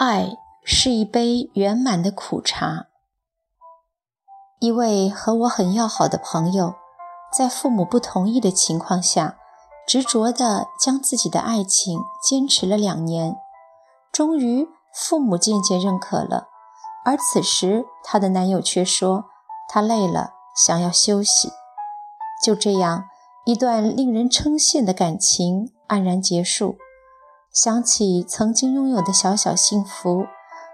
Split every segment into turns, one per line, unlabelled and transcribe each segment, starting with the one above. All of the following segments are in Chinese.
爱是一杯圆满的苦茶。一位和我很要好的朋友，在父母不同意的情况下，执着地将自己的爱情坚持了两年，终于父母渐渐认可了。而此时，她的男友却说他累了，想要休息。就这样，一段令人称羡的感情黯然结束。想起曾经拥有的小小幸福，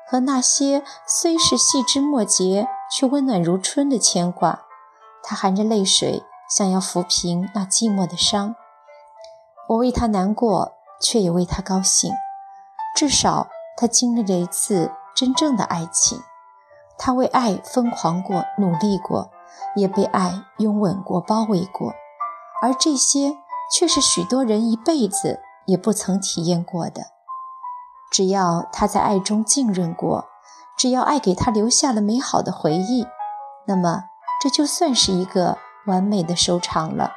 和那些虽是细枝末节却温暖如春的牵挂，他含着泪水想要抚平那寂寞的伤。我为他难过，却也为他高兴。至少他经历了一次真正的爱情，他为爱疯狂过，努力过，也被爱拥吻过，包围过。而这些，却是许多人一辈子。也不曾体验过的，只要他在爱中浸润过，只要爱给他留下了美好的回忆，那么这就算是一个完美的收场了。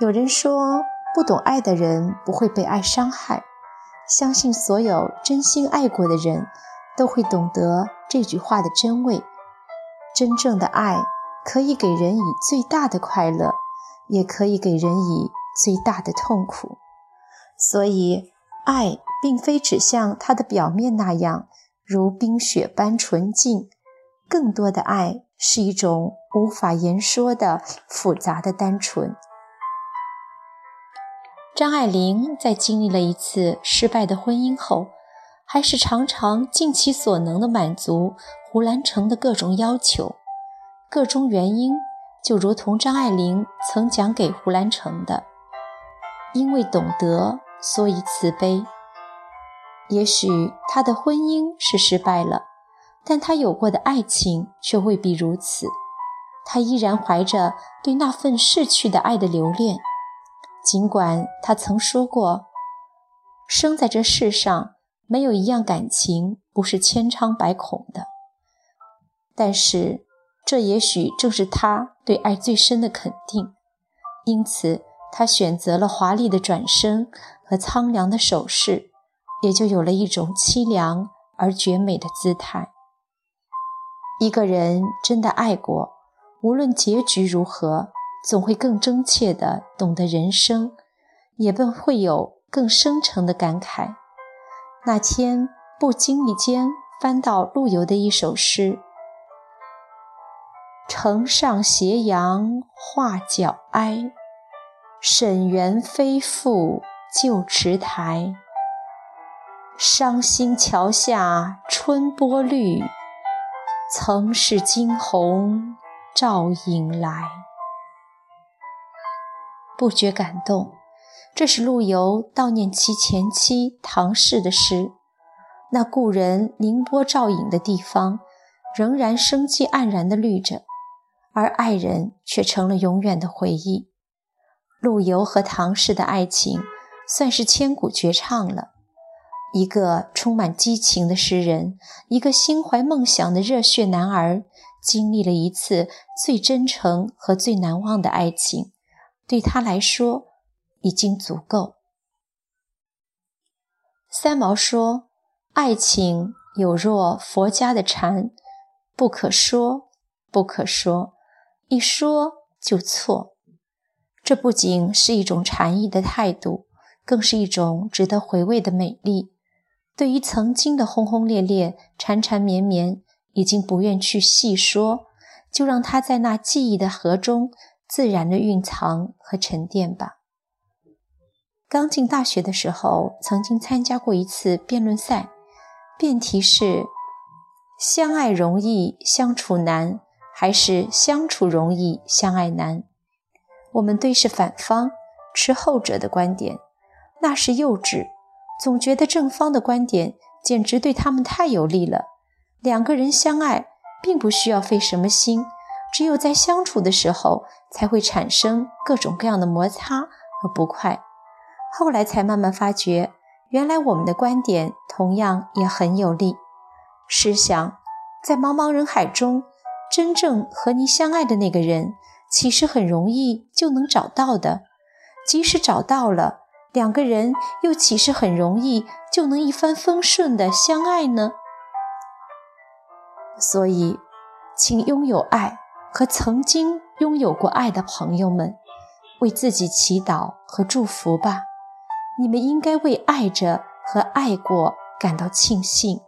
有人说，不懂爱的人不会被爱伤害，相信所有真心爱过的人都会懂得这句话的真味。真正的爱可以给人以最大的快乐，也可以给人以。最大的痛苦，所以爱并非只像它的表面那样如冰雪般纯净，更多的爱是一种无法言说的复杂的单纯。张爱玲在经历了一次失败的婚姻后，还是常常尽其所能的满足胡兰成的各种要求，各种原因就如同张爱玲曾讲给胡兰成的。因为懂得，所以慈悲。也许他的婚姻是失败了，但他有过的爱情却未必如此。他依然怀着对那份逝去的爱的留恋，尽管他曾说过：“生在这世上，没有一样感情不是千疮百孔的。”但是，这也许正是他对爱最深的肯定。因此。他选择了华丽的转身和苍凉的手势，也就有了一种凄凉而绝美的姿态。一个人真的爱过，无论结局如何，总会更真切地懂得人生，也便会有更深沉的感慨。那天不经意间翻到陆游的一首诗：“城上斜阳画角哀。”沈园非复旧池台，伤心桥下春波绿，曾是惊鸿照影来。不觉感动，这是陆游悼念其前妻唐氏的诗。那故人凌波照影的地方，仍然生机盎然地绿着，而爱人却成了永远的回忆。陆游和唐氏的爱情算是千古绝唱了。一个充满激情的诗人，一个心怀梦想的热血男儿，经历了一次最真诚和最难忘的爱情，对他来说已经足够。三毛说：“爱情有若佛家的禅，不可说，不可说，一说就错。”这不仅是一种禅意的态度，更是一种值得回味的美丽。对于曾经的轰轰烈烈、缠缠绵绵，已经不愿去细说，就让它在那记忆的河中自然的蕴藏和沉淀吧。刚进大学的时候，曾经参加过一次辩论赛，辩题是：相爱容易相处难，还是相处容易相爱难？我们对视反方，持后者的观点，那是幼稚。总觉得正方的观点简直对他们太有利了。两个人相爱，并不需要费什么心，只有在相处的时候，才会产生各种各样的摩擦和不快。后来才慢慢发觉，原来我们的观点同样也很有利。试想，在茫茫人海中，真正和你相爱的那个人。其实很容易就能找到的，即使找到了，两个人又岂是很容易就能一帆风顺的相爱呢？所以，请拥有爱和曾经拥有过爱的朋友们，为自己祈祷和祝福吧。你们应该为爱着和爱过感到庆幸，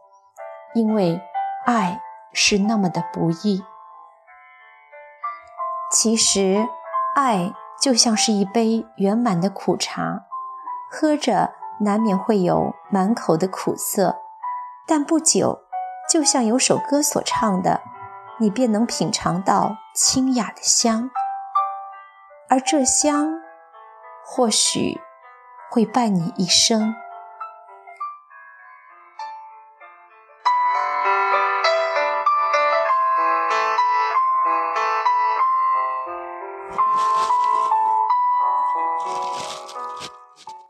因为爱是那么的不易。其实，爱就像是一杯圆满的苦茶，喝着难免会有满口的苦涩，但不久，就像有首歌所唱的，你便能品尝到清雅的香，而这香，或许。会伴你一生。